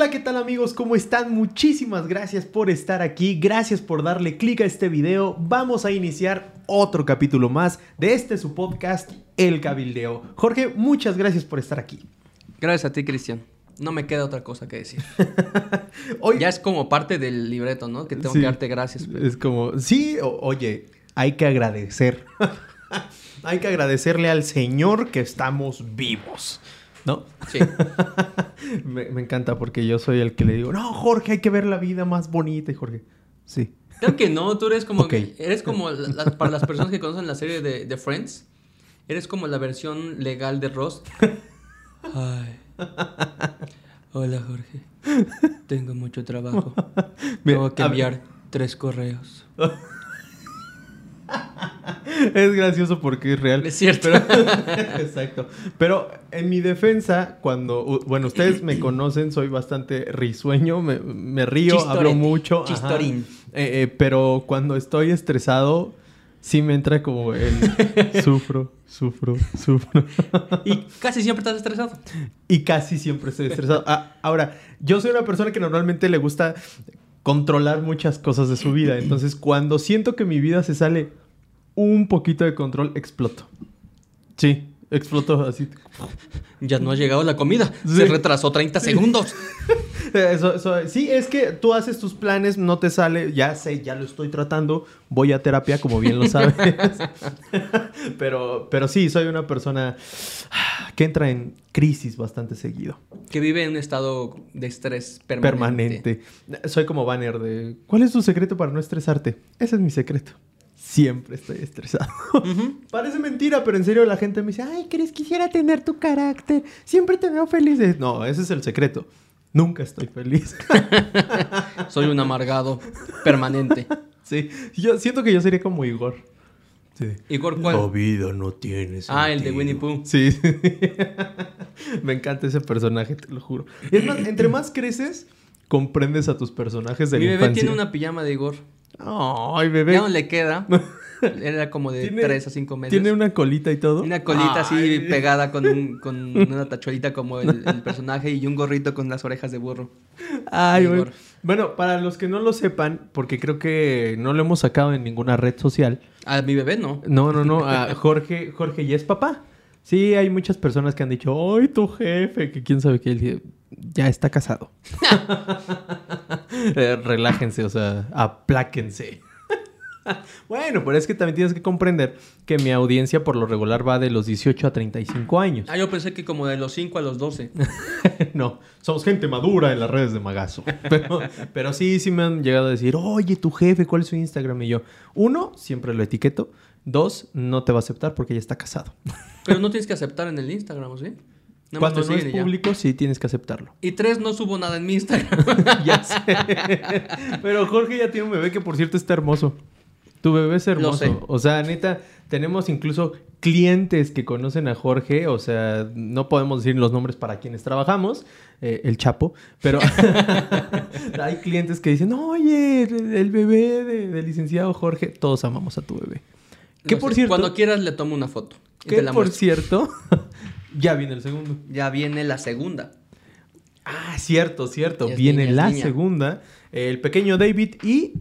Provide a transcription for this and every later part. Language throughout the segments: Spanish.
Hola, ¿qué tal amigos? ¿Cómo están? Muchísimas gracias por estar aquí, gracias por darle clic a este video. Vamos a iniciar otro capítulo más de este su podcast, El Cabildeo. Jorge, muchas gracias por estar aquí. Gracias a ti, Cristian. No me queda otra cosa que decir. Hoy... Ya es como parte del libreto, ¿no? Que tengo que darte gracias. Es como, sí, oye, hay que agradecer. hay que agradecerle al Señor que estamos vivos. ¿No? Sí. me, encanta porque yo soy el que le digo, no, Jorge, hay que ver la vida más bonita. Y Jorge, sí. Creo que no, tú eres como, eres como para las personas que conocen la serie de, de, Friends, eres como la versión legal de Ross. Ay. Hola, Jorge. Tengo mucho trabajo. Tengo que enviar tres correos. es gracioso porque es real. Es cierto. exacto. Pero en mi defensa, cuando, bueno, ustedes me conocen, soy bastante risueño, me, río, hablo mucho. Chistorín. Eh, eh, pero cuando estoy estresado, sí me entra como el sufro, sufro, sufro. y casi siempre estás estresado. Y casi siempre estoy estresado. Ah, ahora, yo soy una persona que normalmente le gusta controlar muchas cosas de su vida. Entonces, cuando siento que mi vida se sale un poquito de control, exploto. Sí, explotó así. Ya no ha llegado la comida. Se retrasó 30 segundos. sí, es que tú haces tus planes, no te sale, ya sé, ya lo estoy tratando, voy a terapia, como bien lo sabes. pero, pero sí, soy una persona que entra en crisis bastante seguido. Que vive en un estado de estrés permanente. permanente. Soy como banner de, ¿cuál es tu secreto para no estresarte? Ese es mi secreto siempre estoy estresado. Parece mentira, pero en serio la gente me dice, ay, Cris, quisiera tener tu carácter. Siempre te veo feliz. No, ese es el secreto. Nunca estoy feliz. Soy un amargado permanente. Sí, yo siento que yo sería como Igor. Sí. ¿Igor cuál? La vida no tiene sentido. Ah, el de Winnie Pooh. Sí. me encanta ese personaje, te lo juro. Y es más, entre más creces, comprendes a tus personajes de Mi la bebé tiene una pijama de Igor. Ay, bebé. Ya no le queda. Era como de 3 a 5 meses. ¿Tiene una colita y todo? Una colita así pegada con, un, con una tachuelita como el, personaje y un gorrito con las orejas de burro. Ay, bueno. bueno, para los que no lo sepan, porque creo que no lo hemos sacado en ninguna red social. A mi bebé no. No, no, no. A Jorge, Jorge ya es papá. Sí, hay muchas personas que han dicho, ¡ay, tu jefe! Que quién sabe qué. Ya está casado. Eh, relájense, o sea, apláquense. bueno, pero es que también tienes que comprender que mi audiencia por lo regular va de los 18 a 35 años. Ah, yo pensé que como de los 5 a los 12. no, somos gente madura en las redes de Magazo. Pero, pero sí, sí me han llegado a decir, oye, tu jefe, ¿cuál es su Instagram? Y yo, uno, siempre lo etiqueto. Dos, no te va a aceptar porque ya está casado. Pero no tienes que aceptar en el Instagram, ¿sí? Cuando no es público, sí tienes que aceptarlo. Y tres, no subo nada en mi Instagram. ya sé. Pero Jorge ya tiene un bebé que, por cierto, está hermoso. Tu bebé es hermoso. O sea, neta, tenemos incluso clientes que conocen a Jorge. O sea, no podemos decir los nombres para quienes trabajamos. Eh, el Chapo. Pero hay clientes que dicen, oye, el bebé del licenciado Jorge. Todos amamos a tu bebé. Que por cierto... Cuando quieras le tomo una foto. Que por cierto... Ya viene el segundo. Ya viene la segunda. Ah, cierto, cierto. viene la segunda. El pequeño David y.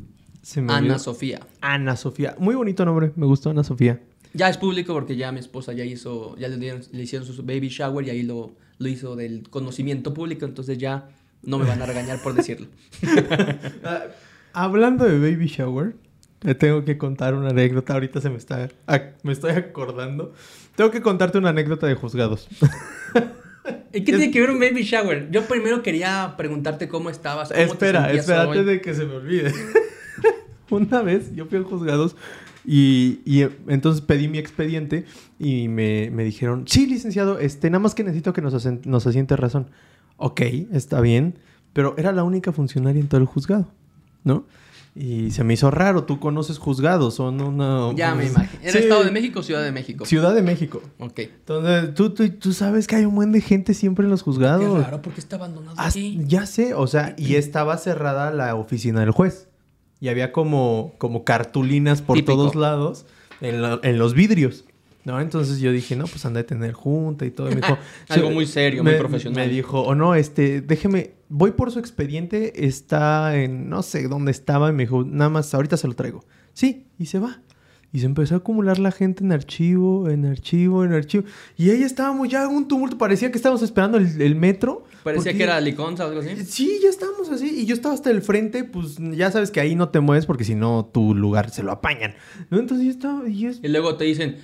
Ana Sofía. Ana Sofía. Muy bonito nombre. Me gustó Ana Sofía. Ya es público porque ya mi esposa ya hizo. Ya le, hicieron su baby shower y ahí lo, lo hizo del conocimiento público. Entonces ya no me van a regañar por decirlo. Ah, hablando de baby shower. Te tengo que contar una anécdota. Ahorita se me está. Me estoy acordando. Tengo que contarte una anécdota de juzgados. ¿Y qué tiene que ver un baby shower? Yo primero quería preguntarte cómo estabas. Espera, espera, antes de que se me olvide. una vez yo fui a juzgados y, entonces pedí mi expediente y me, dijeron, sí, licenciado, este, nada más que necesito que nos, nos asiente razón. Ok, está bien, pero era la única funcionaria en todo el juzgado, ¿no? Y se me hizo raro, tú conoces juzgados, son una... Ya me imagino. ¿Era Estado de México o Ciudad de México? Ciudad de México. Ok. Entonces, tú, tú, tú sabes que hay un buen de gente siempre en los juzgados. Qué raro, porque está abandonado aquí. Ya sé, o sea, y estaba cerrada la oficina del juez. Y había como, como cartulinas por todos lados en, en los vidrios. ¿No? Entonces yo dije, no, pues anda a tener junta y todo. me dijo, Algo muy serio, muy profesional. Me dijo, o no, este, déjeme, voy por su expediente, está en, no sé dónde estaba, y me dijo, nada más, ahorita se lo traigo. Sí, y se va. Y se empezó a acumular la gente en archivo, en archivo, en archivo. Y ahí estábamos ya en un tumulto. Parecía que estábamos esperando el, metro. Parecía que era Liconza o algo así. Sí, ya estábamos así. Y yo estaba hasta el frente. Pues ya sabes que ahí no te mueves porque si no tu lugar se lo apañan. Entonces yo estaba... Y, y luego te dicen,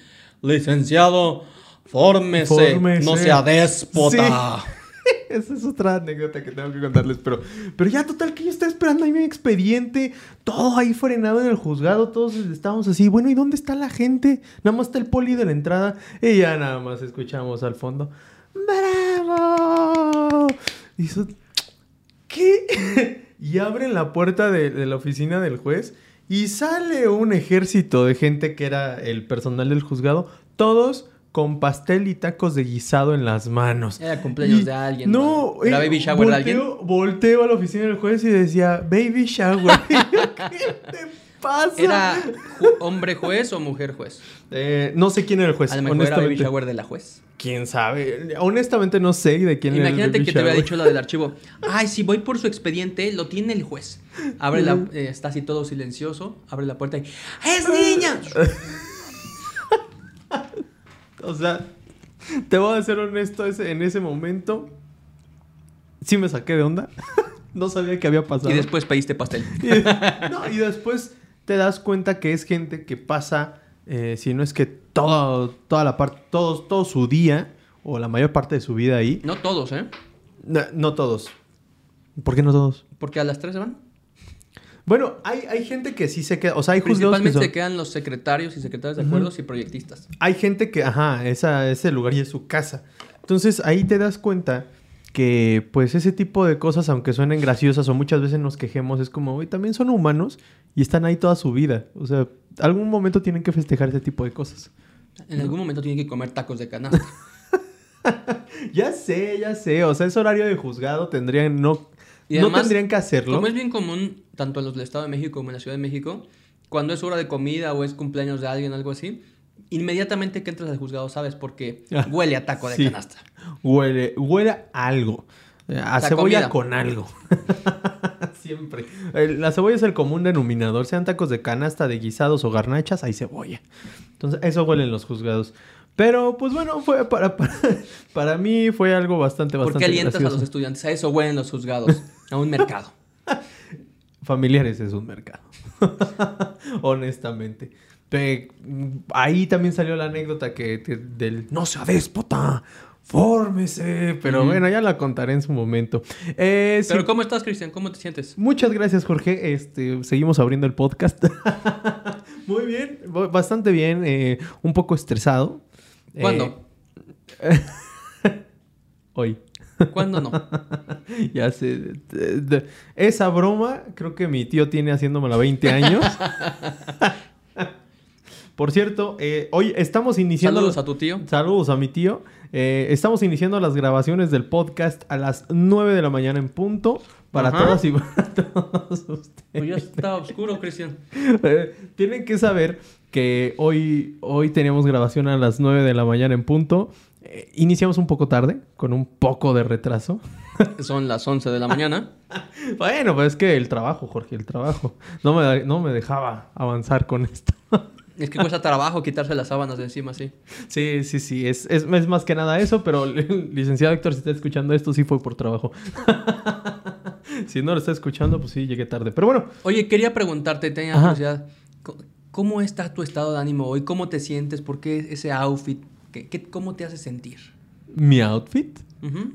licenciado, fórmese, no sea déspota. Esa es otra anécdota que tengo que contarles, pero, pero ya total que yo estaba esperando ahí mi expediente, todo ahí frenado en el juzgado, todos estábamos así, bueno, ¿y dónde está la gente? Nada más está el poli de la entrada y ya nada más escuchamos al fondo, ¡Bravo! Y ¿qué? y abren la puerta de, de la oficina del juez y sale un ejército de gente que era el personal del juzgado, todos con pastel y tacos de guisado en las manos. Era cumpleaños de alguien. No, ¿Era baby shower de alguien? Volteo a la oficina del juez y decía, baby shower. ¿Qué te pasa? ¿Era hombre juez o mujer juez? Eh, no sé quién era el juez. A lo mejor era baby shower de la juez. ¿Quién sabe? Honestamente no sé de quién era Imagínate que te había dicho la del archivo. Ay, si voy por su expediente, lo tiene el juez. Abre la... Eh, está así todo silencioso. Abre la puerta y... ¡Es niña! O sea, te voy a ser honesto, en ese momento sí me saqué de onda. no sabía qué había pasado. Y después pediste pastel. y, no, y después te das cuenta que es gente que pasa, eh, si no es que todo, toda la parte, todos, todo su día o la mayor parte de su vida ahí. No todos, ¿eh? No, no todos. ¿Por qué no todos? Porque a las 3 se van. Bueno, hay, hay gente que sí se queda, o sea, hay Principalmente se quedan los secretarios y secretarios de acuerdos y proyectistas. Hay gente que, ajá, esa, ese lugar y es su casa. Entonces ahí te das cuenta que pues ese tipo de cosas, aunque suenen graciosas o muchas veces nos quejemos, es como, güey, también son humanos y están ahí toda su vida. O sea, algún momento tienen que festejar ese tipo de cosas. En algún momento tienen que comer tacos de canasta. ya sé, ya sé. O sea, es horario de juzgado, tendrían no no tendrían que hacerlo. Como es bien común, tanto en los del Estado de México como en la Ciudad de México, cuando es hora de comida o es cumpleaños de alguien, algo así, inmediatamente que entras al juzgado sabes porque ah, huele a taco de canasta. Huele, huele a algo. A cebolla con algo. Siempre. La cebolla es el común denominador. Sean tacos de canasta, de guisados o garnachas, hay cebolla. Entonces, eso huelen los juzgados. Pero, pues bueno, fue para, para, mí fue algo bastante, bastante ¿Por qué alientas a los estudiantes? A eso huelen los juzgados. A un mercado. Familiares es un mercado. Honestamente. ahí también salió la anécdota que, del no sea déspota, fórmese. Pero bueno, ya la contaré en su momento. Eh, Pero ¿cómo estás, Cristian? ¿Cómo te sientes? Muchas gracias, Jorge. Este, seguimos abriendo el podcast. Muy bien, bastante bien. Eh, un poco estresado. ¿Cuándo? Eh, hoy. ¿Cuándo no? ya sé. esa broma creo que mi tío tiene haciéndomela 20 años. Por cierto, eh, hoy estamos iniciando... Saludos a tu tío. Saludos a mi tío. Eh, estamos iniciando las grabaciones del podcast a las 9 de la mañana en punto. Para todas y para todos ustedes. Pues ya está oscuro, Cristian. tienen que saber que hoy, hoy teníamos grabación a las 9 de la mañana en punto. Eh, iniciamos un poco tarde, con un poco de retraso. Son las 11 de la mañana. bueno, pues es que el trabajo, Jorge, el trabajo. No me, no me dejaba avanzar con esto. Es que cuesta trabajo quitarse las sábanas de encima, sí. Sí, sí, sí. Es, es, es más que nada eso, pero licenciado Héctor, si está escuchando esto, sí fue por trabajo. si no lo está escuchando, pues sí, llegué tarde. Pero bueno. Oye, quería preguntarte, tenía curiosidad. ¿Cómo está tu estado de ánimo hoy? ¿Cómo te sientes? ¿Por qué ese outfit? ¿Qué, cómo te hace sentir? ¿Mi outfit?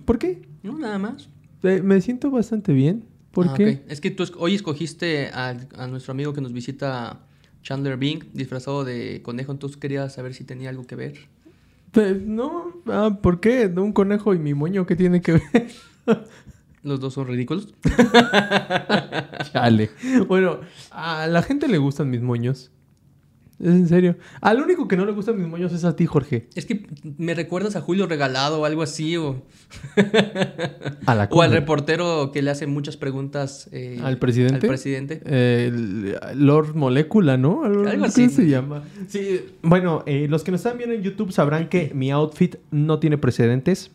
¿Por qué? No, nada más. Eh, me siento bastante bien. ¿Por ah, qué? Es que tú hoy escogiste a, nuestro amigo que nos visita, Chandler Bing, disfrazado de conejo, entonces quería saber si tenía algo que ver. Pues, no, ah, ¿por qué? Un conejo y mi moño, ¿qué tiene que ver? Los dos son ridículos. Chale. Bueno, a la gente le gustan mis moños. Es en serio. Al único que no le gustan mis moños es a ti, Jorge. Es que me recuerdas a Julio Regalado o algo así, o. o al reportero que le hace muchas preguntas. Eh, ¿Al presidente? Al presidente. Lord Molecula, ¿no? Algo, así. se llama? Sí. Bueno, eh, los que nos están viendo en YouTube sabrán que mi outfit no tiene precedentes.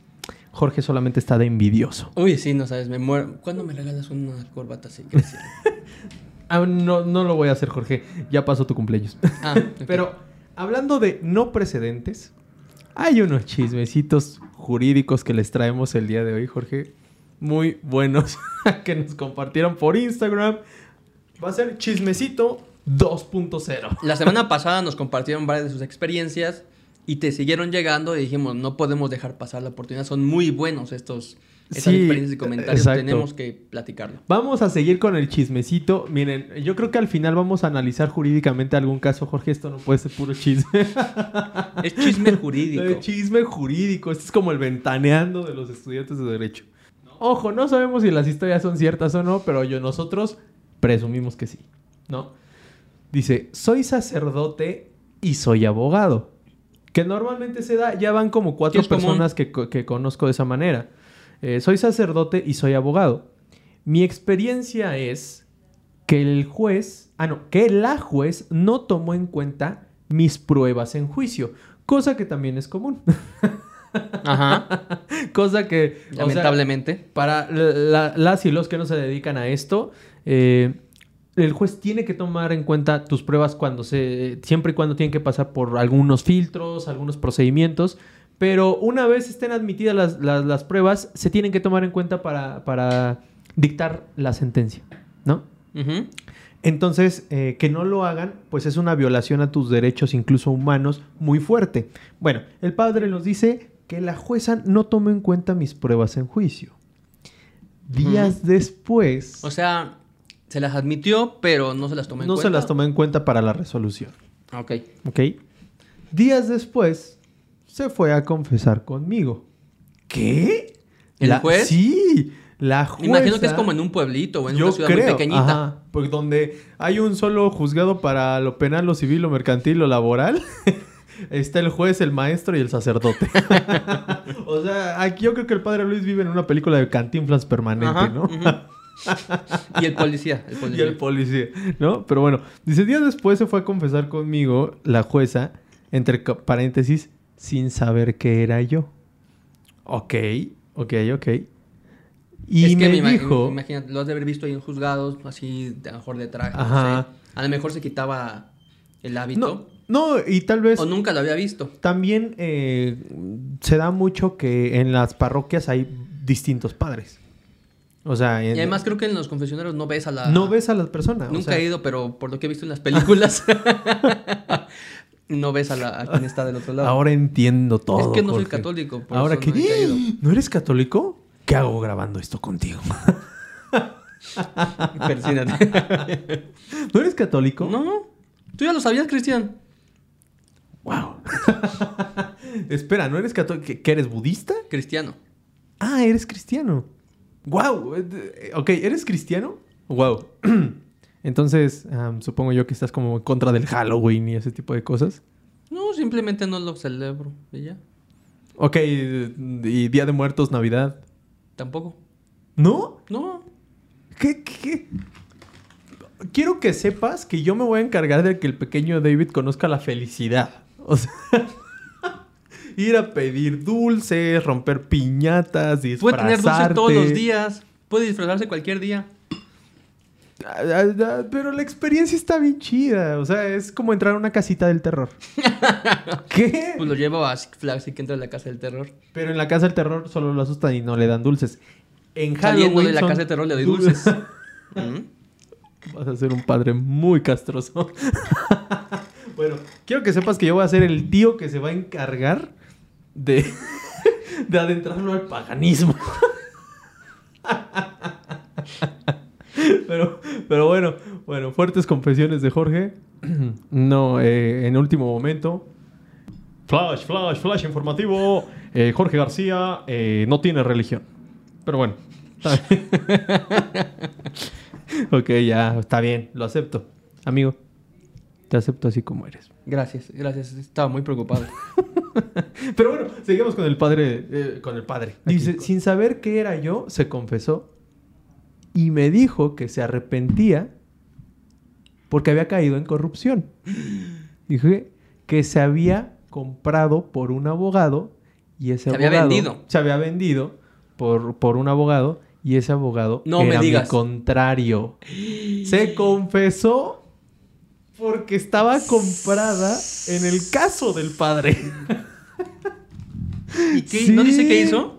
Jorge solamente está de envidioso. Uy, sí, no sabes, me muero. ¿Cuándo me regalas una corbata así? Ah, no, no lo voy a hacer, Jorge. Ya pasó tu cumpleaños. Ah, Pero hablando de no precedentes, hay unos chismecitos jurídicos que les traemos el día de hoy, Jorge. Muy buenos que nos compartieron por Instagram. Va a ser chismecito 2.0. La semana pasada nos compartieron varias de sus experiencias y te siguieron llegando y dijimos, no podemos dejar pasar la oportunidad. Son muy buenos estos esas experiencias y comentarios tenemos que platicarlo. Vamos a seguir con el chismecito. Miren, yo creo que al final vamos a analizar jurídicamente algún caso. Jorge, esto no puede ser puro chisme. es chisme jurídico. Es chisme jurídico. Esto es como el ventaneando de los estudiantes de Derecho. Ojo, no sabemos si las historias son ciertas o no, pero yo, nosotros presumimos que sí, ¿no? Dice, soy sacerdote y soy abogado. Que normalmente se da, ya van como cuatro personas que, que conozco de esa manera. Eh, soy sacerdote y soy abogado. Mi experiencia es que el juez, ah, no, que la juez no tomó en cuenta mis pruebas en juicio, cosa que también es común. Ajá. cosa que... Lamentablemente. para las y los que no se dedican a esto, eh, el juez tiene que tomar en cuenta tus pruebas cuando se, siempre y cuando tienen que pasar por algunos filtros, algunos procedimientos, pero una vez estén admitidas las, pruebas, se tienen que tomar en cuenta para, dictar la sentencia, ¿no? Entonces, eh, que no lo hagan, pues es una violación a tus derechos, incluso humanos, muy fuerte. Bueno, el padre nos dice que la jueza no tomó en cuenta mis pruebas en juicio. Días después... O sea, se las admitió, pero no se las tomó en cuenta. No se las tomó en cuenta para la resolución. Ok. Ok. Días después, se fue a confesar conmigo. ¿Qué? ¿El juez? Sí, la jueza. Imagino que es como en un pueblito o en una ciudad muy pequeñita. Ajá, porque donde hay un solo juzgado para lo penal, lo civil, lo mercantil, lo laboral. Está el juez, el maestro y el sacerdote. o sea, aquí yo creo que el padre Luis vive en una película de cantinflas permanente, ¿no? y el policía, el policía. Y el policía, ¿no? Pero bueno, dice, días después se fue a confesar conmigo la jueza, entre paréntesis, sin saber que era yo. Ok, ok, ok. Y me, dijo... Imagínate, lo has de haber visto ahí en juzgados, así, a lo mejor de traje, A lo mejor se quitaba el hábito. No, y tal vez... O nunca lo había visto. También eh, se da mucho que en las parroquias hay distintos padres. O sea, y además creo que en los confesionarios no ves a la... No ves a las personas. Nunca he ido, pero por lo que he visto en las películas... no ves a, la, quien está del otro lado. Ahora entiendo todo. Es que no soy católico. Ahora que. No, eres católico? ¿Qué hago grabando esto contigo? Persínate. ¿No eres católico? No. Tú ya lo sabías, Cristian. Wow. Espera, ¿no eres católico? ¿Que eres budista? Cristiano. Ah, eres cristiano. Wow. Ok, ¿eres cristiano? Wow. Entonces, supongo yo que estás como en contra del Halloween y ese tipo de cosas. No, simplemente no lo celebro y ya. Ok, ¿y Día de Muertos, Navidad? Tampoco. ¿No? No. ¿Qué, qué? Quiero que sepas que yo me voy a encargar de que el pequeño David conozca la felicidad. O sea, ir a pedir dulces, romper piñatas, disfrazarte. Puede tener dulce todos los días. Puede disfrazarse cualquier día. Pero la experiencia está bien chida. O sea, es como entrar a una casita del terror. ¿Qué? Pues lo llevo a Six Flags y que entra a la casa del terror. Pero en la casa del terror solo lo asustan y no le dan dulces. En Halloween. Saliendo de la casa del terror le doy dulces. ¿Mm? Vas a ser un padre muy castroso. bueno, quiero que sepas que yo voy a ser el tío que se va a encargar de, de adentrarlo al paganismo. pero, pero bueno, bueno, fuertes confesiones de Jorge. no, eh, en último momento. Flash, flash, flash informativo. Eh, Jorge García eh, no tiene religión. Pero bueno. ok, ya, está bien, lo acepto. Amigo, te acepto así como eres. Gracias, gracias. Estaba muy preocupado. Pero bueno, seguimos con el padre. Eh, con el padre. Dice, sin saber qué era yo, se confesó y me dijo que se arrepentía porque había caído en corrupción. Dije que se había comprado por un abogado y ese se había vendido. Se había vendido por, por un abogado y ese abogado no era me digas. contrario. Se confesó porque estaba comprada en el caso del padre. ¿Y qué? ¿No dice qué hizo?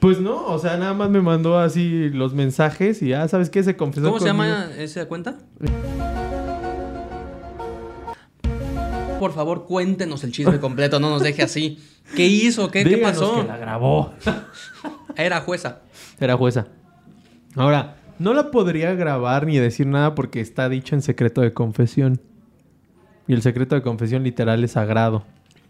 Pues no, o sea, nada más me mandó así los mensajes y ya, ¿sabes qué? Se confesó ¿Cómo se llama esa cuenta? Por favor, cuéntenos el chisme completo, no nos deje así. ¿Qué hizo? ¿Qué, ¿qué pasó? que la grabó. Era jueza. Era jueza. Ahora, no la podría grabar ni decir nada porque está dicho en secreto de confesión. Y el secreto de confesión literal es sagrado.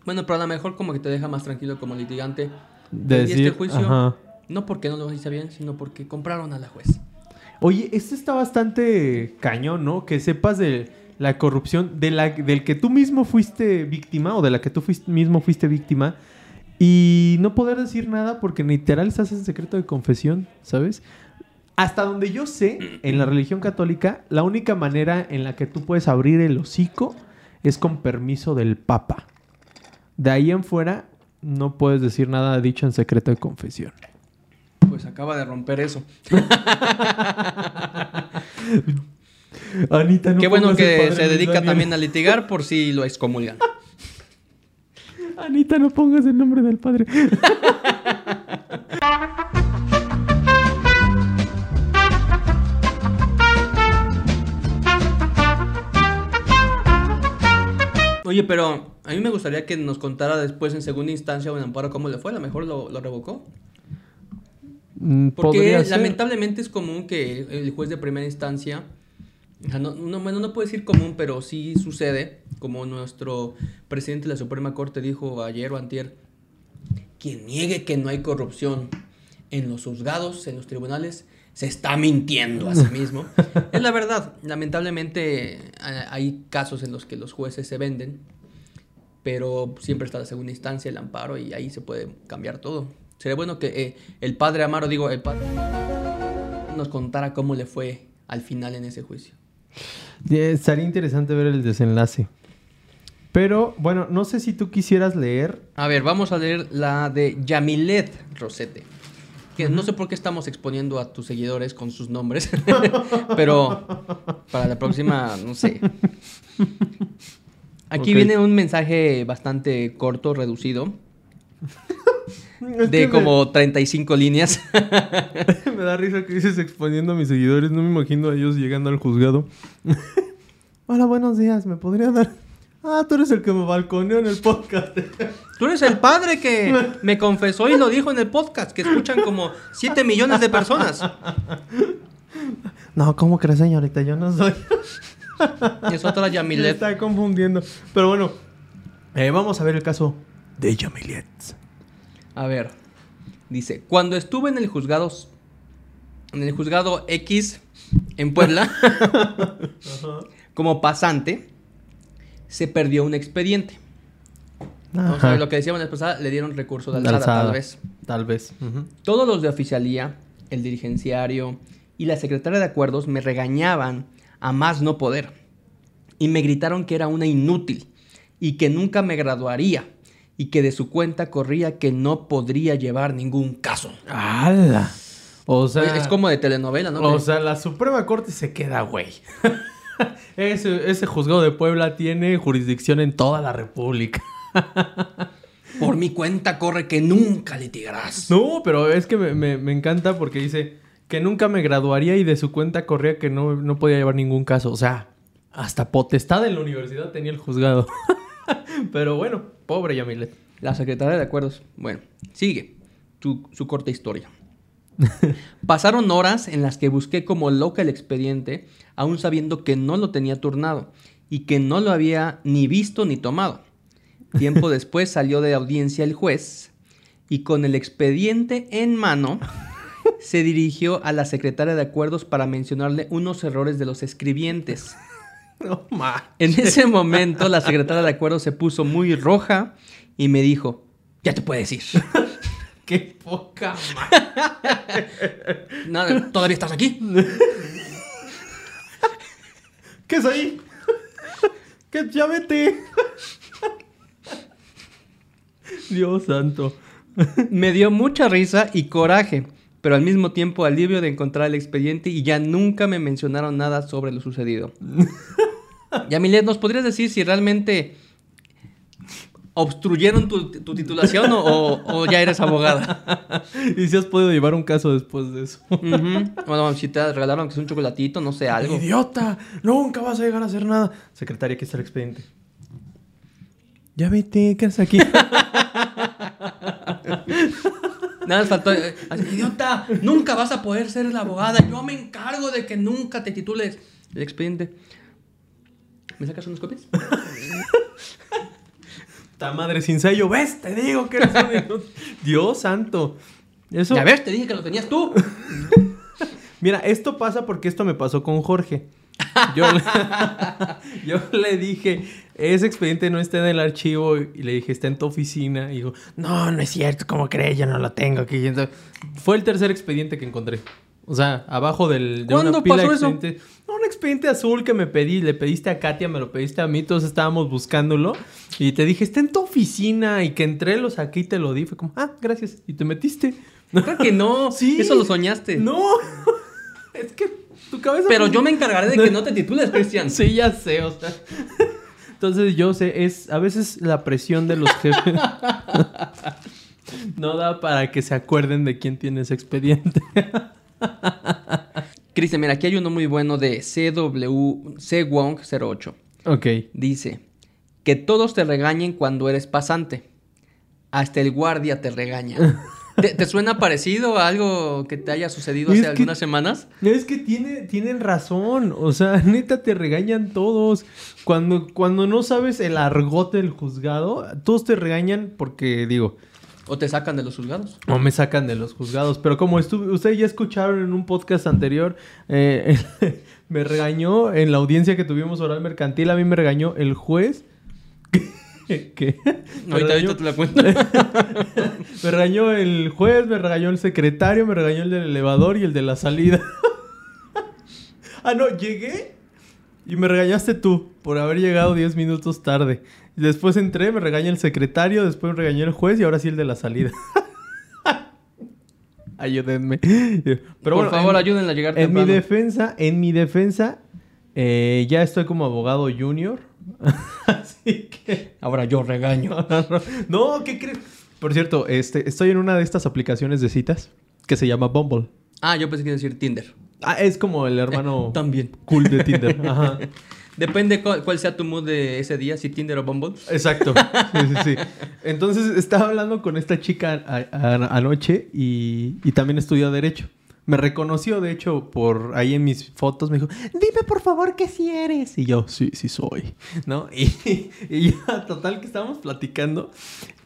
Bueno, pero a lo mejor como que te deja más tranquilo como litigante. De decir, este juicio, no porque no lo hice bien, sino porque compraron a la juez. Oye, esto está bastante cañón, ¿no? Que sepas de la corrupción de la, del que tú mismo fuiste víctima o de la que tú mismo fuiste víctima y no poder decir nada porque literal estás en secreto de confesión, ¿sabes? Hasta donde yo sé, en la religión católica, la única manera en la que tú puedes abrir el hocico es con permiso del Papa. De ahí en fuera, no puedes decir nada dicho en secreto de confesión. Pues acaba de romper eso. Anita, no Qué bueno que se dedica también a litigar por si lo excomulgan. Anita, no pongas el nombre del padre. Oye, pero a mí me gustaría que nos contara después en segunda instancia o en amparo cómo le fue. A lo mejor lo, revocó. Mm, Porque lamentablemente es común que el juez de primera instancia, no, no, bueno, no puedo decir común, pero sí sucede, como nuestro presidente de la Suprema Corte dijo ayer o antier, quien niegue que no hay corrupción en los juzgados, en los tribunales, se está mintiendo a sí mismo. es la verdad. Lamentablemente hay casos en los que los jueces se venden, pero siempre está la segunda instancia, el amparo, y ahí se puede cambiar todo. Sería bueno que eh, el padre Amaro, digo, el padre nos contara cómo le fue al final en ese juicio. Sería interesante ver el desenlace. Pero bueno, no sé si tú quisieras leer. A ver, vamos a leer la de Yamilet Rosete que no sé por qué estamos exponiendo a tus seguidores con sus nombres, pero para la próxima, no sé. Aquí viene un mensaje bastante corto, reducido. de como 35 líneas. me da risa que dices exponiendo a mis seguidores. No me imagino a ellos llegando al juzgado. Hola, buenos días. ¿Me podría dar Ah, tú eres el que me balconeó en el podcast. Tú eres el padre que me confesó y lo dijo en el podcast, que escuchan como 7 millones de personas. No, ¿cómo crees, señorita? Yo no soy. es otra Yamilet. Me está confundiendo. Pero bueno, eh, vamos a ver el caso de Yamilet. A ver, dice, cuando estuve en el juzgado, en el juzgado X en Puebla, como pasante, se perdió un expediente. lo que decíamos la pasada, le dieron recursos de alzada, tal vez. Tal vez. Todos los de oficialía, el dirigenciario y la secretaria de acuerdos me regañaban a más no poder. Y me gritaron que era una inútil y que nunca me graduaría y que de su cuenta corría que no podría llevar ningún caso. ¡Hala! O sea, es como de telenovela, ¿no? O sea, la Suprema Corte se queda, güey. ese, juzgado de Puebla tiene jurisdicción en toda la República. Por mi cuenta corre que nunca litigarás. No, pero es que me, encanta porque dice que nunca me graduaría y de su cuenta corría que no, no podía llevar ningún caso. O sea, hasta potestad en la universidad tenía el juzgado. pero bueno, pobre Yamilet. La secretaria de acuerdos. Bueno, sigue su corta historia. Pasaron horas en las que busqué como loca el expediente, aún sabiendo que no lo tenía turnado y que no lo había ni visto ni tomado. Tiempo después salió de audiencia el juez y con el expediente en mano se dirigió a la secretaria de acuerdos para mencionarle unos errores de los escribientes. No En ese momento, la secretaria de acuerdo se puso muy roja y me dijo: Ya te puedes ir. ¡Qué poca madre! ¿Todavía estás aquí? ¿Qué es ahí? ¿Qué? Ya vete. Dios santo. Me dio mucha risa y coraje, pero al mismo tiempo alivio de encontrar el expediente y ya nunca me mencionaron nada sobre lo sucedido. Yamilet, ¿nos podrías decir si realmente obstruyeron tu, titulación o, ya eres abogada? y si has podido llevar un caso después de eso. Bueno, si te regalaron que es un chocolatito, no sé, algo. ¡Idiota! Nunca vas a llegar a hacer nada. Secretaria, aquí está el expediente. Ya vete, ¿qué haces aquí? Nada más faltó. Eh, idiota, nunca vas a poder ser la abogada. Yo me encargo de que nunca te titules. El expediente. ¿Me sacas unos copias? Ta madre sin sello. ¿Ves? Te digo que eres un... Dios santo. Eso... Ya ves, te dije que lo tenías tú. Mira, esto pasa porque esto me pasó con Jorge. Yo yo le dije, ese expediente no está en el archivo y le dije, está en tu oficina. Y dijo, no, no es cierto, ¿cómo crees? Yo no lo tengo aquí. fue el tercer expediente que encontré. O sea, abajo del, de una pila pasó eso? No, un expediente azul que me pedí, le pediste a Katia, me lo pediste a mí, todos estábamos buscándolo. Y te dije, está en tu oficina. Y que entré, lo saqué y te lo di. Fue como, ah, gracias. Y te metiste. Creo que no. Sí. Eso lo soñaste. No. es que tu cabeza. Pero yo me encargaré de que no te titules, Cristian. sí, ya sé, o sea. Entonces yo sé, es a veces la presión de los jefes no da para que se acuerden de quién tiene ese expediente. Cristian, mira, aquí hay uno muy bueno de CW, Wong 08. Ok. Dice, que todos te regañen cuando eres pasante. Hasta el guardia te regaña. ¿Te, suena parecido a algo que te haya sucedido hace algunas semanas? Es que tiene, tienen razón. O sea, neta, te regañan todos. Cuando, cuando no sabes el argot del juzgado, todos te regañan porque, digo... ¿O te sacan de los juzgados? O me sacan de los juzgados. Pero como ustedes ya escucharon en un podcast anterior, eh, me regañó en la audiencia que tuvimos oral mercantil, a mí me regañó el juez ¿Qué? Ahorita, te la cuento. me regañó el juez, me regañó el secretario, me regañó el del elevador y el de la salida. ah, no, llegué y me regañaste tú por haber llegado 10 minutos tarde. Después entré, me regaña el secretario, después me regañó el juez y ahora sí el de la salida. Ayúdenme. Pero por favor, ayúdenle a llegar En mi defensa, en mi defensa, eh, ya estoy como abogado junior. Así que. Ahora yo regaño. no, ¿qué crees? Por cierto, este, estoy en una de estas aplicaciones de citas que se llama Bumble. Ah, yo pensé que iba a decir Tinder. Ah, es como el hermano. Eh, también. Cool de Tinder. Ajá. Depende cuál, sea tu mood de ese día, si Tinder o Bumble. Exacto. Sí, sí, sí. Entonces estaba hablando con esta chica anoche y, y también estudió Derecho. Me reconoció, de hecho, por ahí en mis fotos, me dijo, dime por favor que si eres. Y yo, sí, sí soy, ¿no? Y, ya, total, que estábamos platicando.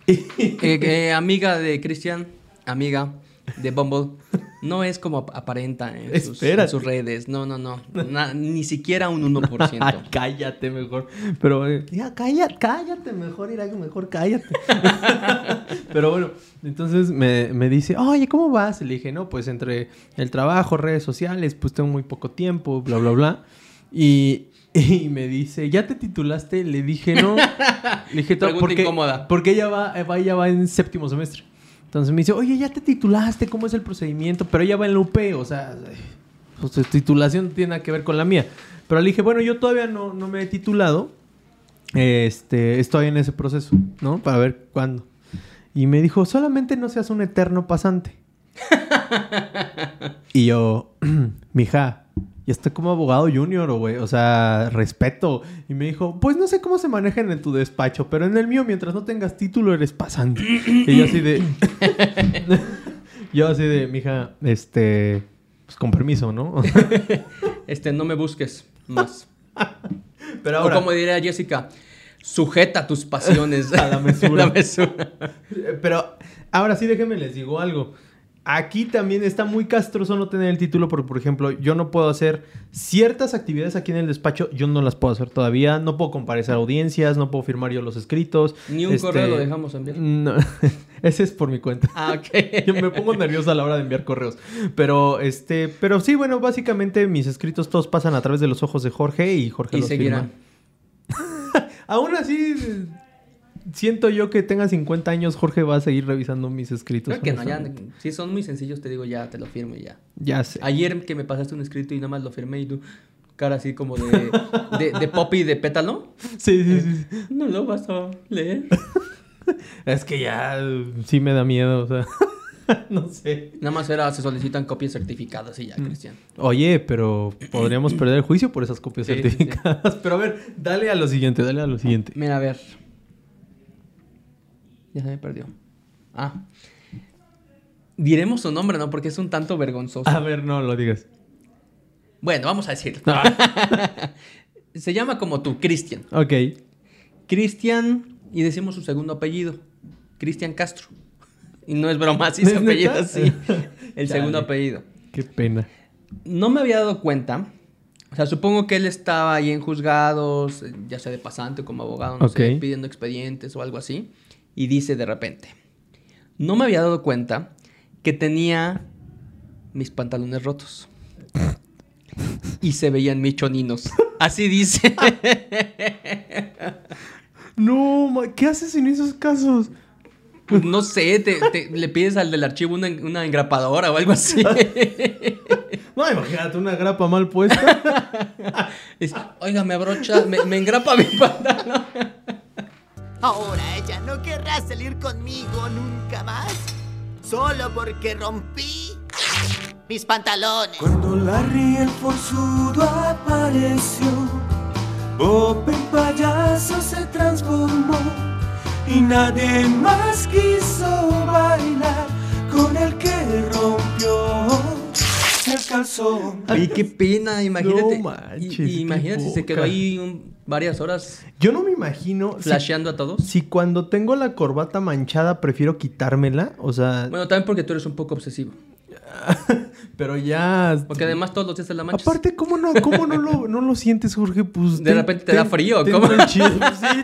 Eh, eh, amiga de Cristian, amiga de Bumble, no es como aparenta en sus, redes. No, no, no. ni siquiera un 1%. cállate mejor. Pero, eh, ya, cállate, cállate mejor, Irak, mejor cállate. Pero bueno, entonces me, me, dice, oye, ¿cómo vas? le dije, no, pues entre el trabajo, redes sociales, pues tengo muy poco tiempo, bla, bla, bla. Y, y me dice, ¿ya te titulaste? Le dije, no. Le dije, porque, incómoda. Porque ella va, ella va en séptimo semestre. Entonces me dice, oye, ya te titulaste, ¿cómo es el procedimiento? Pero ella va en la UP, o sea, pues, su titulación no tiene nada que ver con la mía. Pero le dije, bueno, yo todavía no, no me he titulado. Este, estoy en ese proceso, ¿no? Para ver cuándo. Y me dijo, solamente no seas un eterno pasante. y yo, mija, estoy como abogado junior, güey. O sea, respeto. Y me dijo, pues no sé cómo se manejan en tu despacho, pero en el mío, mientras no tengas título, eres pasante. y yo así de. yo así de, mija, este. Pues con permiso, ¿no? este, no me busques más. pero ahora... O como diría Jessica, sujeta tus pasiones a la mesura. la mesura. pero ahora sí, déjenme les digo algo Aquí también está muy castroso no tener el título porque, por ejemplo, yo no puedo hacer ciertas actividades aquí en el despacho, yo no las puedo hacer todavía, no puedo comparecer a audiencias, no puedo firmar yo los escritos. Ni un correo lo este, dejamos enviar. No, ese es por mi cuenta. Ah, ok. yo me pongo nervioso a la hora de enviar correos. Pero, este, pero sí, bueno, básicamente mis escritos todos pasan a través de los ojos de Jorge y Jorge y los seguirán. Aún así siento yo que tenga 50 años, Jorge va a seguir revisando mis escritos. Creo que no, ya, si son muy sencillos, te digo, ya te lo firmo y ya. Ya sé. Ayer que me pasaste un escrito y nada más lo firmé y tú, cara así como de, de, de poppy de pétalo. Sí, sí, sí. No lo vas a leer. es que ya sí me da miedo, o sea. no sé. Nada más era, se solicitan copias certificadas y ya, mm. Cristian. Oye, pero podríamos perder el juicio por esas copias certificadas. Pero a ver, dale a lo siguiente, dale a lo siguiente. Mira, a ver. Ya se me perdió. Ah. Diremos su nombre, ¿no? Porque es un tanto vergonzoso. A ver, no lo digas. Bueno, vamos a decirlo. se llama como tú, Cristian. Ok. Cristian, y decimos su segundo apellido, Cristian Castro. Y no es broma, así su apellido así. El segundo apellido. Qué pena. No me había dado cuenta. O sea, supongo que él estaba ahí en juzgados, ya sea de pasante como abogado, no sé, pidiendo expedientes o algo así y dice de repente, no me había dado cuenta que tenía mis pantalones rotos. y se veían michoninos. Así dice. no, ¿qué haces en esos casos? Pues no sé, te, le pides al del archivo una, una engrapadora o algo así. no, imagínate una grapa mal puesta. Oiga, me abrocha, me, me engrapa mi pantalón. Ahora ella no querrá salir conmigo nunca más. Solo porque rompí mis pantalones. Cuando Larry el forzudo apareció, Bob en payaso se transformó y nadie más quiso bailar con el que rompió el calzón. Ay, qué pena, imagínate. No manches, imagínate si se quedó ahí un varias horas. Yo no me imagino. Flasheando a todos. Si cuando tengo la corbata manchada prefiero quitármela, o sea. Bueno, también porque tú eres un poco obsesivo. Pero ya. Porque además todos los días te la manchas. Aparte, ¿cómo no, cómo no, lo, no lo sientes, Jorge? Pues. De repente te, da frío, ¿cómo? Sí,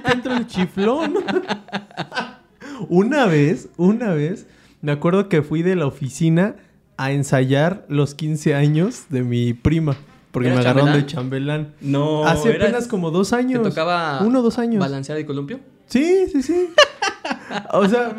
te entra el chiflón. una vez, una vez, me acuerdo que fui de la oficina a ensayar los 15 años de mi prima. Porque me agarraron de chambelán. No. Hace apenas como dos años. ¿Te tocaba uno o dos años. balancear el columpio? Sí, sí, sí. o sea,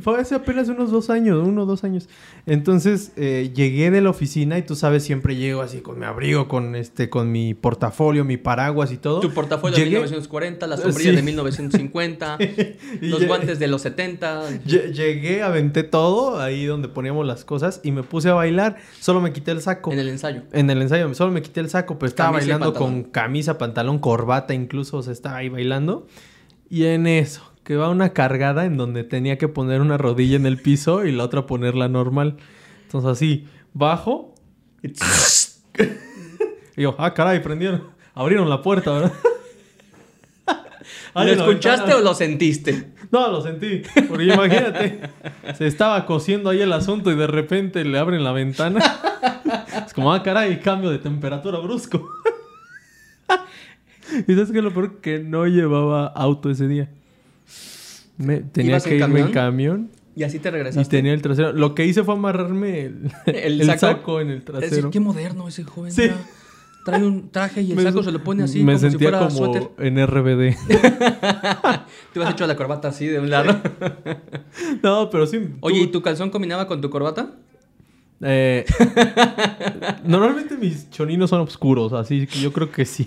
fue hace apenas unos dos años, uno o dos años. Entonces eh, llegué de la oficina y tú sabes, siempre llego así con mi abrigo, con este, con mi portafolio, mi paraguas y todo. Tu portafolio de 1940, la sombrilla de 1950, los guantes de los 70. Llegué, aventé todo ahí donde poníamos las cosas y me puse a bailar. Solo me quité el saco. En el ensayo. En el ensayo, solo me quité el saco, pero estaba bailando con camisa, pantalón, corbata, incluso, o sea, estaba ahí bailando. Y en eso, que va una cargada en donde tenía que poner una rodilla en el piso y la otra ponerla normal. Entonces así, bajo y... yo, ah, caray, prendieron, abrieron la puerta, ¿verdad? ¿Lo escuchaste o lo sentiste? No, lo sentí. Porque imagínate, se estaba cosiendo ahí el asunto y de repente le abren la ventana. Es como, ah, caray, cambio de temperatura brusco. ¿Y sabes qué lo peor? Que no llevaba auto ese día. tenía que irme en camión. Y así te regresaste. Y tenía el trasero. Lo que hice fue amarrarme el, saco? en el trasero. Es, qué moderno ese joven. Sí. Trae un traje y el saco se lo pone así me como sentía si fuera como suéter. en RBD. Te has hecho la corbata así de un lado. no, pero sí. Oye, ¿y tu calzón combinaba con tu corbata? Eh, normalmente mis choninos son oscuros, así que yo creo que sí.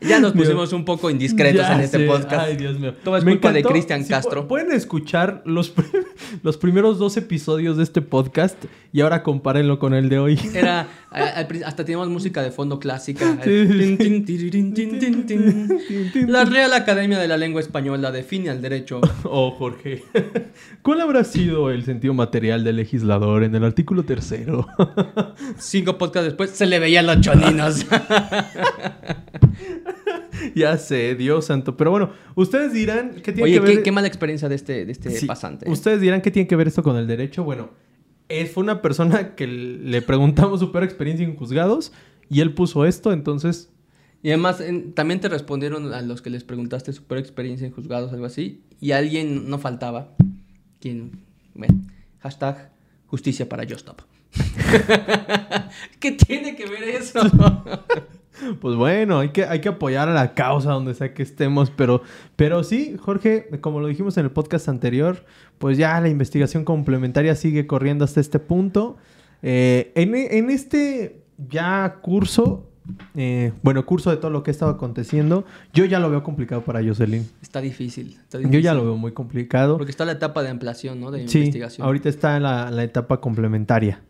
Ya nos pusimos un poco indiscretos en este podcast. Ay, Dios mío. Todo es culpa de Cristian Castro. Pueden escuchar los, los primeros dos episodios de este podcast y ahora compárenlo con el de hoy. Era, hasta teníamos música de fondo clásica. La Real Academia de la Lengua Española define al derecho. Oh, Jorge. ¿Cuál habrá sido el sentido material del legislador en el artículo tercero? Cinco podcasts después se le veían los choninos. ya sé, Dios santo. Pero bueno, ustedes dirán qué tiene que ver. Qué, qué mala experiencia de este, de este pasante. ¿eh? Ustedes dirán qué tiene que ver esto con el derecho. Bueno, es, fue una persona que le preguntamos su peor experiencia en juzgados y él puso esto, entonces. Y además, también te respondieron a los que les preguntaste su peor experiencia en juzgados, algo así. Y alguien no faltaba. Quien. Bueno, hashtag justicia para Justop. ¿Qué tiene que ver eso? Pues bueno, hay que, hay que apoyar a la causa donde sea que estemos, pero, pero sí, Jorge, como lo dijimos en el podcast anterior, pues ya la investigación complementaria sigue corriendo hasta este punto. Eh, en, este ya curso, eh, bueno, curso de todo lo que ha estado aconteciendo, yo ya lo veo complicado para Jocelyn. Está difícil, Yo ya lo veo muy complicado. Porque está la etapa de ampliación, ¿no? De sí, investigación. Ahorita está en la etapa complementaria.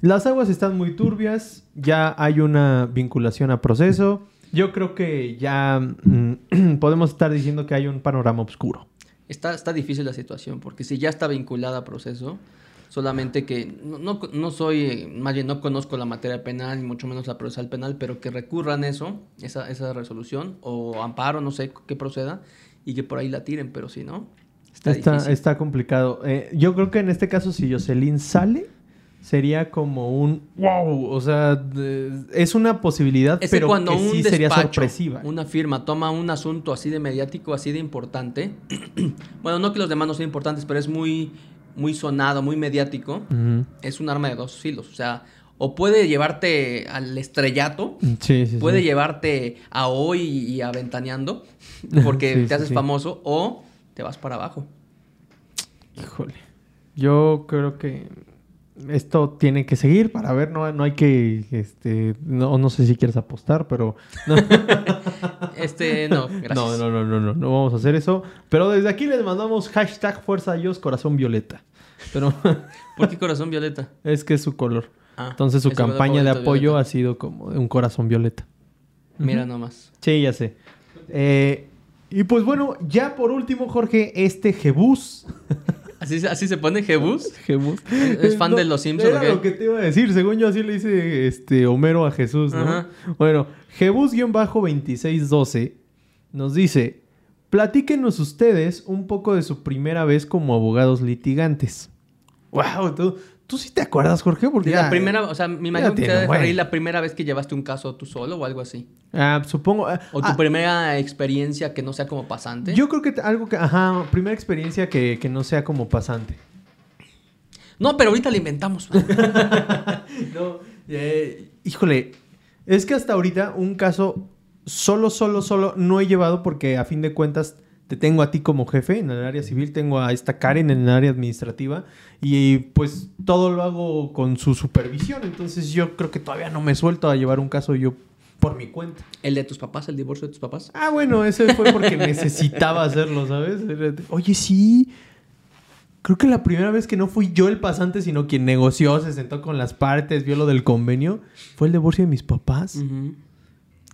Las aguas están muy turbias, ya hay una vinculación a proceso. Yo creo que ya mm, podemos estar diciendo que hay un panorama oscuro. Está, está difícil la situación, porque si ya está vinculada a proceso, solamente que no, no, soy, más bien no conozco la materia penal, ni mucho menos la procesal penal, pero que recurran eso, esa, esa resolución, o amparo, no sé qué proceda, y que por ahí la tiren, pero si no, está, está, está complicado. Eh, yo creo que en este caso, si Jocelyn sale, sería como un wow, o sea, es una posibilidad, pero cuando que un sí sería sorpresiva. Una firma toma un asunto así de mediático, así de importante. bueno, no que los demás no sean importantes, pero es muy muy sonado, muy mediático. Es un arma de dos filos, o sea, o puede llevarte al estrellato, sí, sí, puede llevarte a hoy y a ventaneando, porque te haces famoso, o te vas para abajo. Híjole. Yo creo que esto tiene que seguir para ver, no, no hay que, este, no, no sé si quieres apostar, pero... No. este, no, gracias. No, no, no, no, no, no vamos a hacer eso. Pero desde aquí les mandamos hashtag Fuerza a Dios Corazón Violeta. Pero... ¿Por qué Corazón Violeta? Es que es su color. Ah, Entonces su campaña de apoyo ha sido como un corazón violeta. Mira nomás. Sí, ya sé. Eh, y pues bueno, ya por último, Jorge, este Jebus... ¿Así, se pone Jebus? Jebus. ¿Es fan de los Simpsons? Era lo que te iba a decir. Según yo, así le dice este, Homero a Jesús, ¿no? Bueno, Jebus-2612 nos dice: Platíquenos ustedes un poco de su primera vez como abogados litigantes. ¡Wow! Tú, ¿Tú sí te acuerdas, Jorge? Porque la primera, o sea, me imagino que te bueno. la primera vez que llevaste un caso tú solo o algo así. Ah, supongo. Ah, o tu ah. primera experiencia que no sea como pasante. Yo creo que algo que, ajá, primera experiencia que, no sea como pasante. No, pero ahorita la inventamos. no, eh, híjole, es que hasta ahorita un caso solo, solo, solo no he llevado porque a fin de cuentas te tengo a ti como jefe en el área civil, tengo a esta Karen en el área administrativa y pues todo lo hago con su supervisión. Entonces yo creo que todavía no me suelto a llevar un caso yo por mi cuenta. ¿El de tus papás? ¿El divorcio de tus papás? Ah, bueno, ese fue porque necesitaba hacerlo, ¿sabes? Oye, sí. Creo que la primera vez que no fui yo el pasante, sino quien negoció, se sentó con las partes, vio lo del convenio, fue el divorcio de mis papás.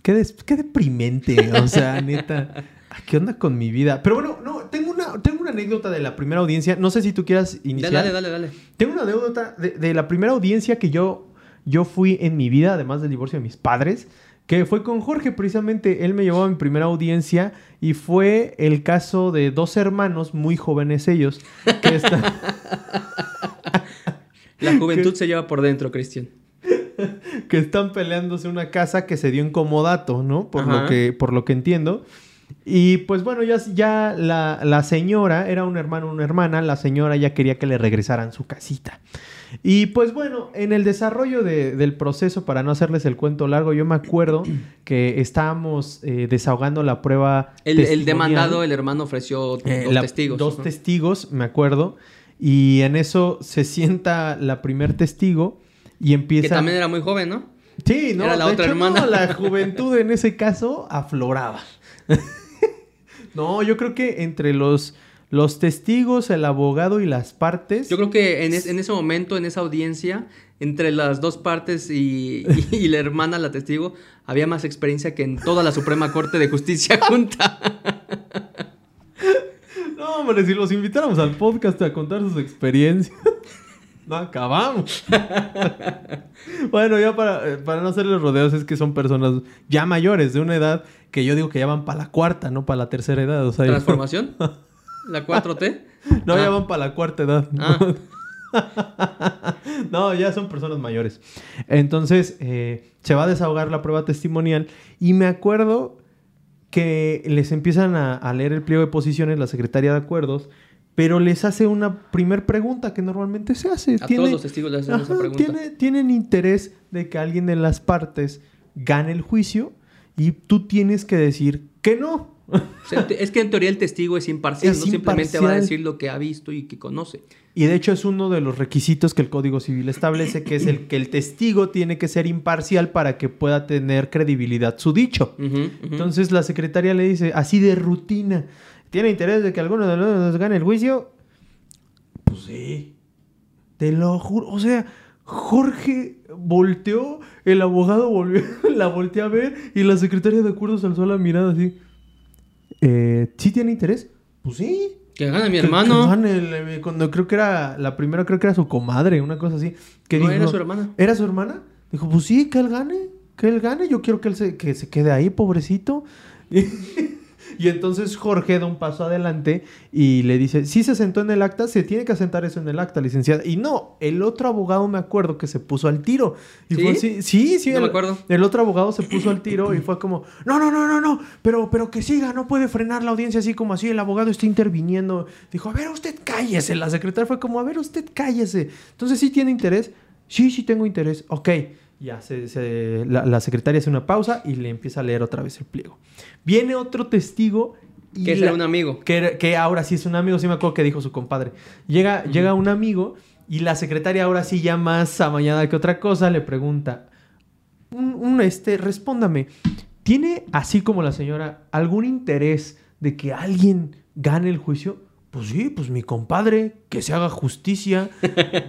qué, qué deprimente, o sea, neta. ¿Qué onda con mi vida? Pero bueno, no, tengo una, tengo una anécdota de la primera audiencia. No sé si tú quieras iniciar. Dale, dale, dale. Tengo una anécdota de, la primera audiencia que yo, yo fui en mi vida, además del divorcio de mis padres, que fue con Jorge precisamente. Él me llevó a mi primera audiencia y fue el caso de dos hermanos, muy jóvenes ellos, que están... La juventud se lleva por dentro, Cristian. que están peleándose una casa que se dio en comodato, ¿no? Por, lo que, por lo que entiendo. Y pues bueno, ya, ya la, señora, era un hermano, una hermana, la señora ya quería que le regresaran su casita. Y pues bueno, en el desarrollo del proceso, para no hacerles el cuento largo, yo me acuerdo que estábamos eh, desahogando la prueba. El, demandado, el hermano ofreció eh, dos testigos. Dos testigos, me acuerdo. Y en eso se sienta la primer testigo y empieza. Que también era muy joven, ¿no? Sí, no, era la otra hermana. la juventud en ese caso afloraba. No, yo creo que entre los, los testigos, el abogado y las partes. Yo creo que en, ese momento, en esa audiencia, entre las dos partes y, la hermana, la testigo, había más experiencia que en toda la Suprema Corte de Justicia junta. No, hombre, si los invitáramos al podcast a contar sus experiencias. No acabamos. bueno, ya para, para no hacerles rodeos, es que son personas ya mayores, de una edad que yo digo que ya van para la cuarta, no para la tercera edad. O sea, ¿Transformación? ¿La 4T? No, ya ah. van para la cuarta edad. Ah. no, ya son personas mayores. Entonces, eh, se va a desahogar la prueba testimonial y me acuerdo que les empiezan a, leer el pliego de posiciones la secretaria de acuerdos, pero les hace una primer pregunta que normalmente se hace. A todos los testigos les hacen esa pregunta. tienen interés de que alguien de las partes gane el juicio y tú tienes que decir que no. es que en teoría el testigo es imparcial, no simplemente va a decir lo que ha visto y que conoce. Y de hecho es uno de los requisitos que el Código Civil establece, que es el que el testigo tiene que ser imparcial para que pueda tener credibilidad su dicho. Entonces la secretaria le dice, así de rutina, ¿tiene interés de que alguno de los gane el juicio? Pues sí. Te lo juro. O sea, Jorge volteó, el abogado volvió, la volteó a ver y la secretaria de acuerdos alzó la mirada así. Eh, ¿Sí tiene interés? Pues sí. Que gane mi hermano. cuando creo que era la primera, creo que era su comadre, una cosa así. Que no, era su hermana. ¿Era su hermana? Dijo, pues sí, que él gane, que él gane. Yo quiero que él se, que se quede ahí, pobrecito. Y entonces Jorge da un paso adelante y le dice, si se sentó en el acta, se tiene que asentar eso en el acta, licenciada. Y no, el otro abogado me acuerdo que se puso al tiro. Y ¿Sí? Fue así, sí, sí. No el, me acuerdo. El otro abogado se puso al tiro y fue como, no, no, no, no, no, pero, pero que siga, no puede frenar la audiencia así como así, el abogado está interviniendo. Dijo, a ver, usted cállese. La secretaria fue como, a ver, usted cállese. Entonces, ¿sí tiene interés? Sí, sí tengo interés. Ok. Ya, se, la, secretaria hace una pausa y le empieza a leer otra vez el pliego. Viene otro testigo. Y que era un amigo. Que, que, ahora sí es un amigo, sí me acuerdo que dijo su compadre. Llega, llega un amigo y la secretaria ahora sí ya más amañada que otra cosa le pregunta, un, este, respóndame, ¿tiene así como la señora algún interés de que alguien gane el juicio? Pues sí, pues mi compadre, que se haga justicia.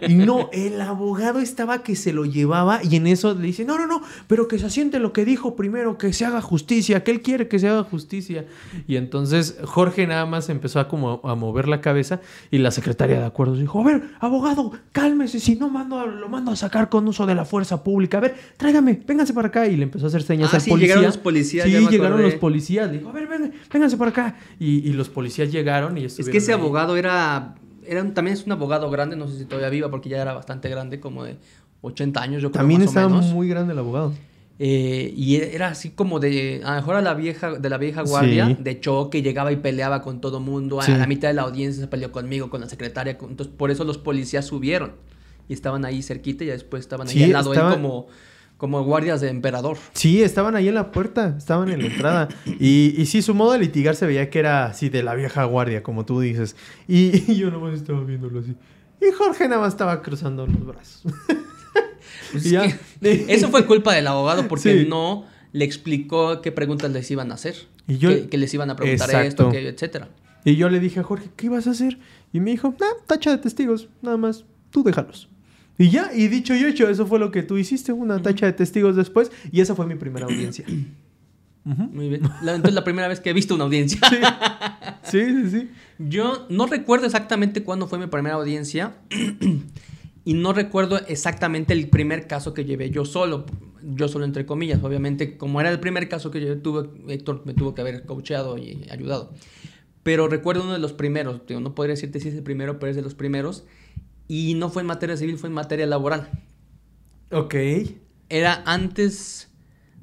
Y no, el abogado estaba que se lo llevaba y en eso le dice, no, no, no, pero que se asiente lo que dijo primero, que se haga justicia, que él quiere que se haga justicia. Y entonces Jorge nada más empezó a como a mover la cabeza y la secretaria de acuerdos dijo, a ver, abogado, cálmese, si no mando, lo mando a sacar con uso de la fuerza pública. A ver, tráigame, vénganse para acá. Y le empezó a hacer señas ah, al sí, llegaron los policías. Sí, llegaron los policías. dijo, a ver, vénganse para acá. Y, los policías llegaron y Es que abogado era, era también es un abogado grande, no sé si todavía viva porque ya era bastante grande, como de 80 años, yo creo. También estaba muy grande el abogado. Eh, y era así como de, a lo mejor a la vieja, de la vieja guardia, de choque, llegaba y peleaba con todo mundo. A la mitad de la audiencia se peleó conmigo, con la secretaria. entonces, por eso los policías subieron y estaban ahí cerquita y después estaban ahí al lado él como como guardias de emperador. Sí, estaban ahí en la puerta, estaban en la entrada. Y, y sí, su modo de litigar se veía que era así de la vieja guardia, como tú dices. Y, yo nomás estaba viéndolo así. Y Jorge nada más estaba cruzando los brazos. Pues eso fue culpa del abogado porque no le explicó qué preguntas les iban a hacer. Y yo, que, les iban a preguntar esto, que, etcétera. Y yo le dije a Jorge, ¿qué ibas a hacer? Y me dijo, nah, tacha de testigos, nada más, tú déjalos. Y ya, y dicho y hecho, eso fue lo que tú hiciste, una tacha de testigos después, y esa fue mi primera audiencia. Muy bien. entonces, la primera vez que he visto una audiencia. Sí. sí, sí, Yo no recuerdo exactamente cuándo fue mi primera audiencia. y no recuerdo exactamente el primer caso que llevé yo solo. Yo solo, entre comillas. Obviamente, como era el primer caso que yo tuve, Héctor me tuvo que haber coacheado y ayudado. Pero recuerdo uno de los primeros. no podría decirte si es el primero, pero es de los primeros y no fue en materia civil, fue en materia laboral. Ok. Era antes,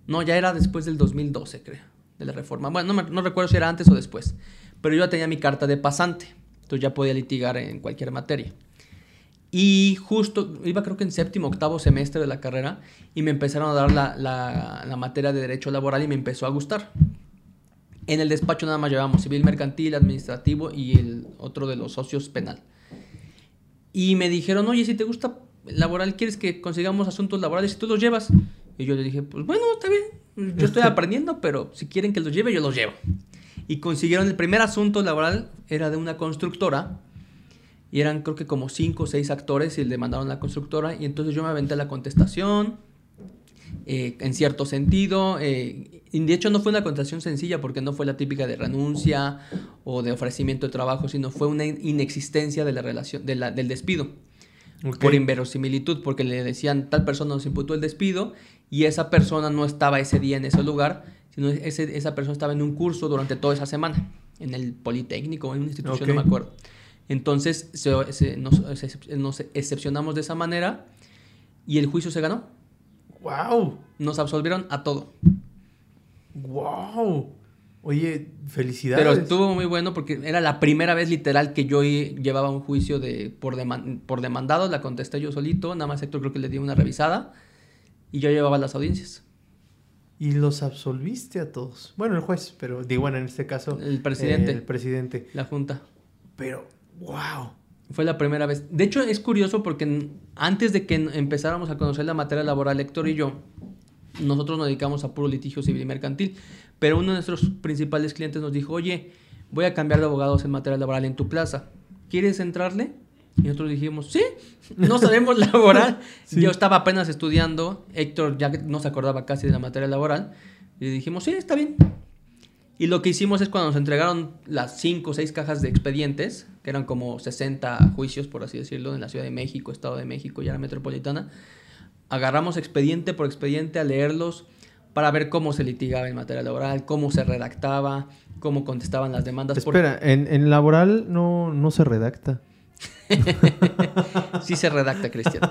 no, ya era después del 2012, creo, de la reforma. Bueno, no, no recuerdo si era antes o después, pero yo ya tenía mi carta de pasante, entonces ya podía litigar en cualquier materia. Y justo, iba creo que en séptimo, octavo semestre de la carrera, y me empezaron a dar la, la, la materia de derecho laboral y me empezó a gustar. En el despacho nada más llevábamos civil mercantil, administrativo y el otro de los socios penal. Y me dijeron, oye, si te gusta laboral, ¿quieres que consigamos asuntos laborales y tú los llevas? Y yo le dije, pues bueno, está bien, yo estoy aprendiendo, pero si quieren que los lleve, yo los llevo. Y consiguieron el primer asunto laboral, era de una constructora, y eran creo que como cinco o seis actores y le mandaron a la constructora, y entonces yo me aventé la contestación, eh, en cierto sentido. Eh, y de hecho no fue una contestación sencilla porque no fue la típica de renuncia o de ofrecimiento de trabajo, sino fue una inexistencia de la relación, del despido. por inverosimilitud, porque le decían tal persona nos imputó el despido y esa persona no estaba ese día en ese lugar, sino esa persona estaba en un curso durante toda esa semana, en el Politécnico o en una institución, no me acuerdo. Entonces nos, excepcionamos de esa manera y el juicio se ganó. ¡Wow! Nos absolvieron a todo. ¡Wow! Oye, felicidades. Pero estuvo muy bueno porque era la primera vez literal que yo llevaba un juicio de por, por demandado, la contesté yo solito, nada más Héctor creo que le di una revisada y yo llevaba las audiencias. Y los absolviste a todos. Bueno, el juez, pero digo, bueno, en este caso. El presidente. el presidente. La junta. Pero, wow. Fue la primera vez. De hecho, es curioso porque antes de que empezáramos a conocer la materia laboral, Héctor y yo, nosotros nos dedicamos a puro litigio civil y mercantil. Pero uno de nuestros principales clientes nos dijo, oye, voy a cambiar de abogados en materia laboral en tu plaza. ¿Quieres entrarle? Y nosotros dijimos, sí, no sabemos laboral. Yo estaba apenas estudiando, Héctor ya no se acordaba casi de la materia laboral. Y dijimos, sí, está bien. Y lo que hicimos es cuando nos entregaron las 5 o 6 cajas de expedientes, eran como 60 juicios, por así decirlo, en la Ciudad de México, Estado de México y la metropolitana, agarramos expediente por expediente a leerlos para ver cómo se litigaba en materia laboral, cómo se redactaba, cómo contestaban las demandas. Espera, en, en, laboral no, no se redacta. sí se redacta, Cristian.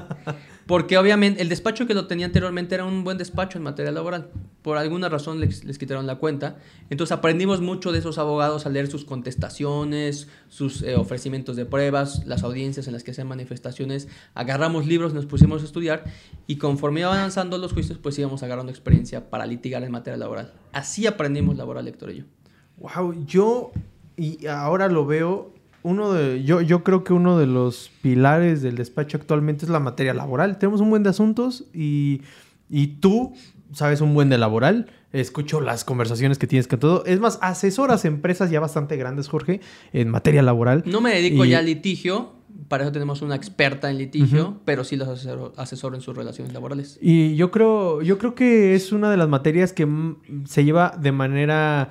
Porque obviamente el despacho que lo tenía anteriormente era un buen despacho en materia laboral. Por alguna razón les, quitaron la cuenta. Entonces aprendimos mucho de esos abogados a leer sus contestaciones, sus eh, ofrecimientos de pruebas, las audiencias en las que hacían manifestaciones. Agarramos libros, nos pusimos a estudiar y conforme iban avanzando los juicios, pues íbamos agarrando experiencia para litigar en materia laboral. Así aprendimos laboral, Héctor y yo. Wow, yo y ahora lo veo uno de, yo, yo creo que uno de los pilares del despacho actualmente es la materia laboral. Tenemos un buen de asuntos y, y tú sabes un buen de laboral. Escucho las conversaciones que tienes con todo. Es más, asesoras empresas ya bastante grandes, Jorge, en materia laboral. No me dedico ya al litigio, para eso tenemos una experta en litigio, pero sí los asesoro, en sus relaciones laborales. Y yo creo, yo creo que es una de las materias que se lleva de manera...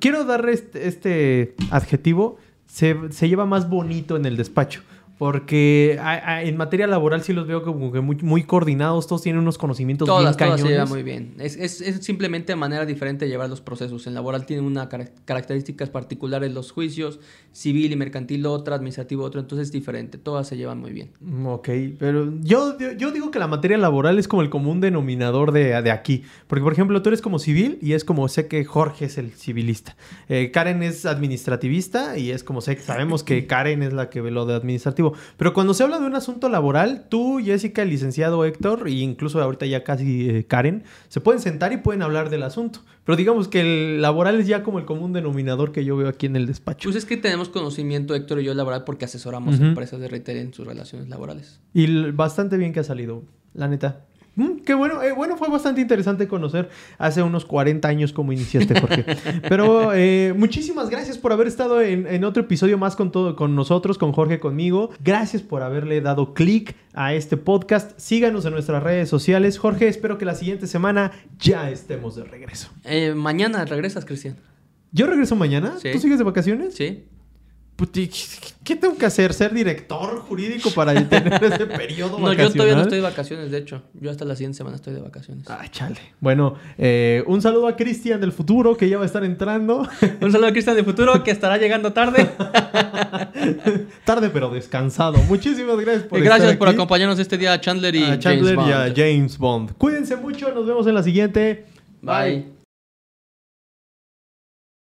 Quiero darle este, este adjetivo se, se lleva más bonito en el despacho. Porque en materia laboral sí los veo como que muy, muy coordinados, todos tienen unos conocimientos todas, bien cañones. Todas se llevan muy bien. Es, es, es, simplemente manera diferente de llevar los procesos. En laboral tienen unas características particulares los juicios, civil y mercantil otra, administrativo otra, entonces es diferente. Todas se llevan muy bien. Mm, ok, pero yo, yo, digo que la materia laboral es como el común denominador de, de, aquí. Porque, por ejemplo, tú eres como civil y es como sé que Jorge es el civilista. Eh, Karen es administrativista y es como sé que sabemos que Karen es la que ve lo de administrativo. Pero cuando se habla de un asunto laboral, tú, Jessica, el licenciado Héctor, e incluso ahorita ya casi eh, Karen, se pueden sentar y pueden hablar del asunto. Pero digamos que el laboral es ya como el común denominador que yo veo aquí en el despacho. Pues es que tenemos conocimiento, Héctor y yo, laboral, porque asesoramos empresas de retail en sus relaciones laborales. Y bastante bien que ha salido, la neta. Mm, qué bueno, eh, bueno, fue bastante interesante conocer hace unos 40 años cómo iniciaste, Jorge. Pero eh, muchísimas gracias por haber estado en, otro episodio más con, todo, con nosotros, con Jorge, conmigo. Gracias por haberle dado clic a este podcast. Síganos en nuestras redes sociales. Jorge, espero que la siguiente semana ya estemos de regreso. Eh, mañana regresas, Cristian. ¿Yo regreso mañana? ¿Tú sigues de vacaciones? Sí. Pues, ¿Qué tengo que hacer? ¿Ser director jurídico para tener ese periodo No, yo todavía no estoy de vacaciones, de hecho. Yo hasta la siguiente semana estoy de vacaciones. Ah, chale. Bueno, eh, un saludo a Cristian del futuro, que ya va a estar entrando. un saludo a Cristian del futuro, que estará llegando tarde. tarde, pero descansado. Muchísimas gracias por Gracias por acompañarnos este día a Chandler y a Chandler y a James Bond. Cuídense mucho, nos vemos en la siguiente. Bye.